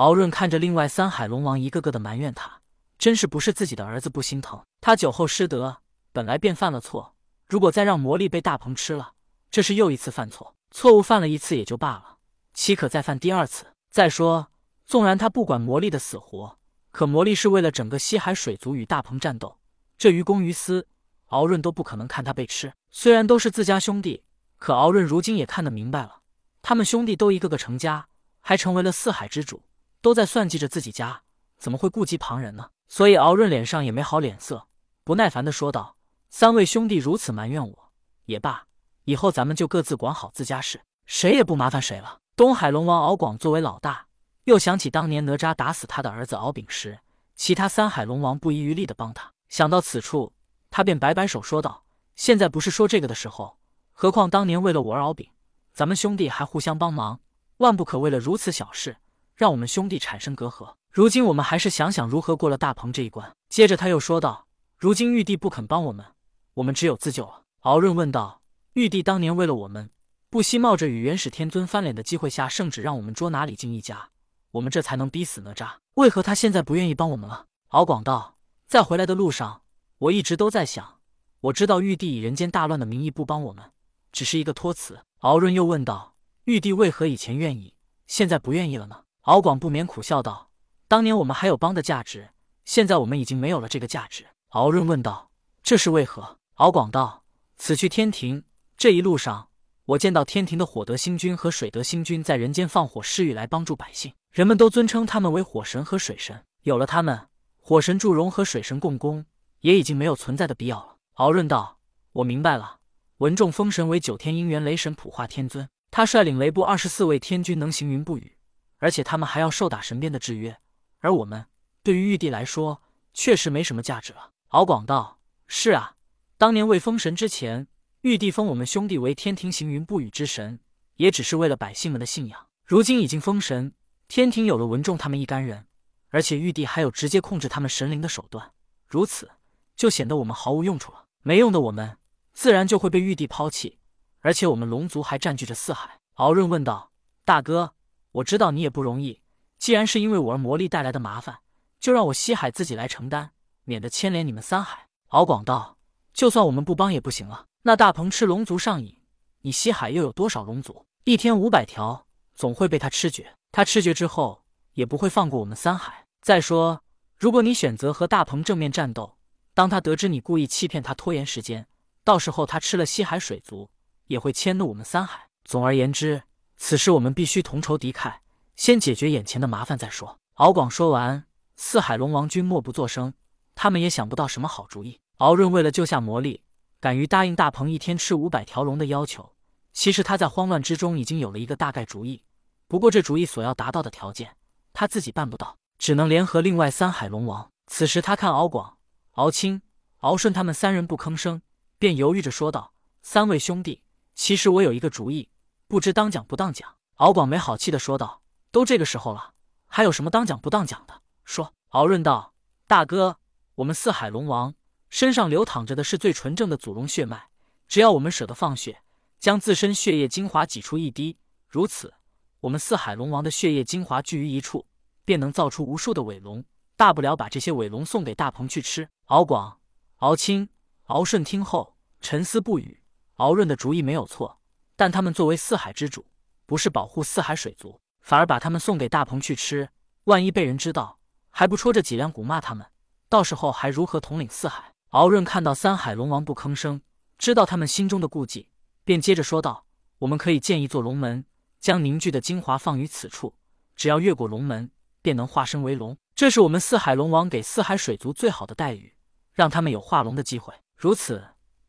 敖润看着另外三海龙王一个个的埋怨他，真是不是自己的儿子不心疼。他酒后失德，本来便犯了错，如果再让魔力被大鹏吃了，这是又一次犯错。错误犯了一次也就罢了，岂可再犯第二次？再说，纵然他不管魔力的死活，可魔力是为了整个西海水族与大鹏战斗，这于公于私，敖润都不可能看他被吃。虽然都是自家兄弟，可敖润如今也看得明白了，他们兄弟都一个个成家，还成为了四海之主，都在算计着自己家，怎么会顾及旁人呢？所以敖润脸上也没好脸色，不耐烦的说道：“三位兄弟如此埋怨我，也罢。”以后咱们就各自管好自家事，谁也不麻烦谁了。东海龙王敖广作为老大，又想起当年哪吒打死他的儿子敖丙时，其他三海龙王不遗余力的帮他。想到此处，他便摆摆手说道：“现在不是说这个的时候，何况当年为了我儿敖丙，咱们兄弟还互相帮忙，万不可为了如此小事，让我们兄弟产生隔阂。如今我们还是想想如何过了大鹏这一关。”接着他又说道：“如今玉帝不肯帮我们，我们只有自救了。”敖润问道。玉帝当年为了我们，不惜冒着与元始天尊翻脸的机会下圣旨，让我们捉拿李靖一家，我们这才能逼死哪吒。为何他现在不愿意帮我们了？敖广道，在回来的路上，我一直都在想，我知道玉帝以人间大乱的名义不帮我们，只是一个托词。敖润又问道：玉帝为何以前愿意，现在不愿意了呢？敖广不免苦笑道：当年我们还有帮的价值，现在我们已经没有了这个价值。敖润问道：这是为何？敖广道：此去天庭。这一路上，我见到天庭的火德星君和水德星君在人间放火施雨来帮助百姓，人们都尊称他们为火神和水神。有了他们，火神祝融和水神共工也已经没有存在的必要了。敖润道：“我明白了。文仲封神为九天应元雷神普化天尊，他率领雷部二十四位天君能行云布雨，而且他们还要受打神鞭的制约。而我们对于玉帝来说，确实没什么价值了。”敖广道：“是啊，当年未封神之前。”玉帝封我们兄弟为天庭行云布雨之神，也只是为了百姓们的信仰。如今已经封神，天庭有了文仲他们一干人，而且玉帝还有直接控制他们神灵的手段，如此就显得我们毫无用处了。没用的我们，自然就会被玉帝抛弃。而且我们龙族还占据着四海。敖润问道：“大哥，我知道你也不容易，既然是因为我而魔力带来的麻烦，就让我西海自己来承担，免得牵连你们三海。”敖广道：“就算我们不帮也不行了。”那大鹏吃龙族上瘾，你西海又有多少龙族？一天五百条，总会被他吃绝。他吃绝之后，也不会放过我们三海。再说，如果你选择和大鹏正面战斗，当他得知你故意欺骗他、拖延时间，到时候他吃了西海水族，也会迁怒我们三海。总而言之，此事我们必须同仇敌忾，先解决眼前的麻烦再说。敖广说完，四海龙王君默不作声，他们也想不到什么好主意。敖润为了救下魔力。敢于答应大鹏一天吃五百条龙的要求，其实他在慌乱之中已经有了一个大概主意。不过这主意所要达到的条件，他自己办不到，只能联合另外三海龙王。此时他看敖广、敖青、敖顺他们三人不吭声，便犹豫着说道：“三位兄弟，其实我有一个主意，不知当讲不当讲。”敖广没好气的说道：“都这个时候了，还有什么当讲不当讲的？说。”敖润道：“大哥，我们四海龙王。”身上流淌着的是最纯正的祖龙血脉，只要我们舍得放血，将自身血液精华挤出一滴，如此，我们四海龙王的血液精华聚于一处，便能造出无数的尾龙。大不了把这些尾龙送给大鹏去吃。敖广、敖青、敖顺听后沉思不语。敖润的主意没有错，但他们作为四海之主，不是保护四海水族，反而把他们送给大鹏去吃，万一被人知道，还不戳着脊梁骨骂他们？到时候还如何统领四海？敖润看到三海龙王不吭声，知道他们心中的顾忌，便接着说道：“我们可以建一座龙门，将凝聚的精华放于此处。只要越过龙门，便能化身为龙。这是我们四海龙王给四海水族最好的待遇，让他们有化龙的机会。如此，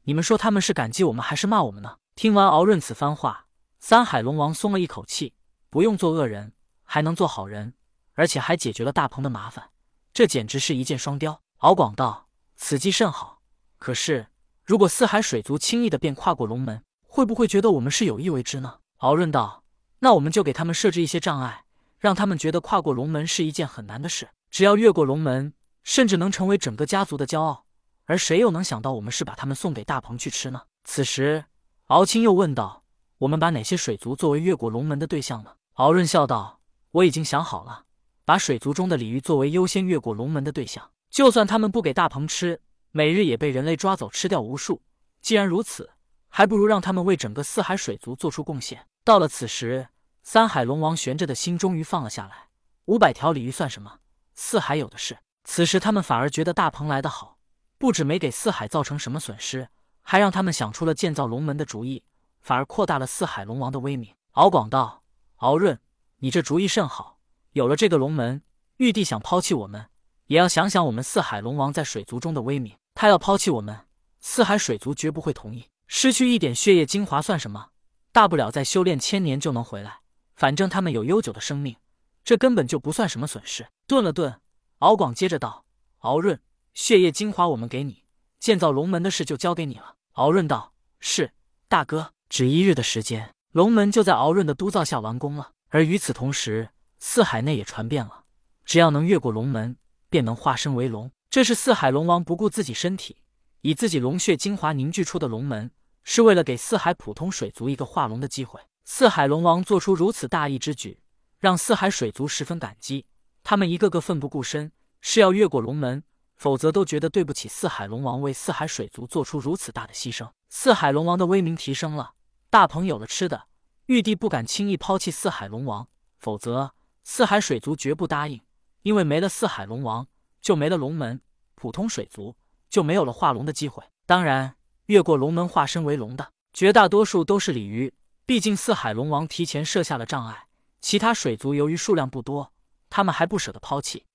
你们说他们是感激我们，还是骂我们呢？”听完敖润此番话，三海龙王松了一口气，不用做恶人，还能做好人，而且还解决了大鹏的麻烦，这简直是一箭双雕。敖广道。此计甚好，可是如果四海水族轻易的便跨过龙门，会不会觉得我们是有意为之呢？敖润道：“那我们就给他们设置一些障碍，让他们觉得跨过龙门是一件很难的事。只要越过龙门，甚至能成为整个家族的骄傲。而谁又能想到我们是把他们送给大鹏去吃呢？”此时，敖青又问道：“我们把哪些水族作为越过龙门的对象呢？”敖润笑道：“我已经想好了，把水族中的鲤鱼作为优先越过龙门的对象。就算他们不给大鹏吃，每日也被人类抓走吃掉无数。既然如此，还不如让他们为整个四海水族做出贡献。到了此时，三海龙王悬着的心终于放了下来。五百条鲤鱼算什么？四海有的是。此时他们反而觉得大鹏来得好，不止没给四海造成什么损失，还让他们想出了建造龙门的主意，反而扩大了四海龙王的威名。敖广道：“敖润，你这主意甚好。有了这个龙门，玉帝想抛弃我们，也要想想我们四海龙王在水族中的威名。他要抛弃我们，四海水族绝不会同意。失去一点血液精华算什么？大不了再修炼千年就能回来。反正他们有悠久的生命，这根本就不算什么损失。”顿了顿。敖广接着道：“敖润，血液精华我们给你，建造龙门的事就交给你了。”敖润道：“是，大哥。”只一日的时间，龙门就在敖润的督造下完工了。而与此同时，四海内也传遍了，只要能越过龙门，便能化身为龙。这是四海龙王不顾自己身体，以自己龙血精华凝聚出的龙门，是为了给四海普通水族一个化龙的机会。四海龙王做出如此大义之举，让四海水族十分感激。他们一个个奋不顾身，是要越过龙门，否则都觉得对不起四海龙王为四海水族做出如此大的牺牲。四海龙王的威名提升了，大鹏有了吃的，玉帝不敢轻易抛弃四海龙王，否则四海水族绝不答应。因为没了四海龙王，就没了龙门，普通水族就没有了化龙的机会。当然，越过龙门化身为龙的绝大多数都是鲤鱼，毕竟四海龙王提前设下了障碍，其他水族由于数量不多。他们还不舍得抛弃，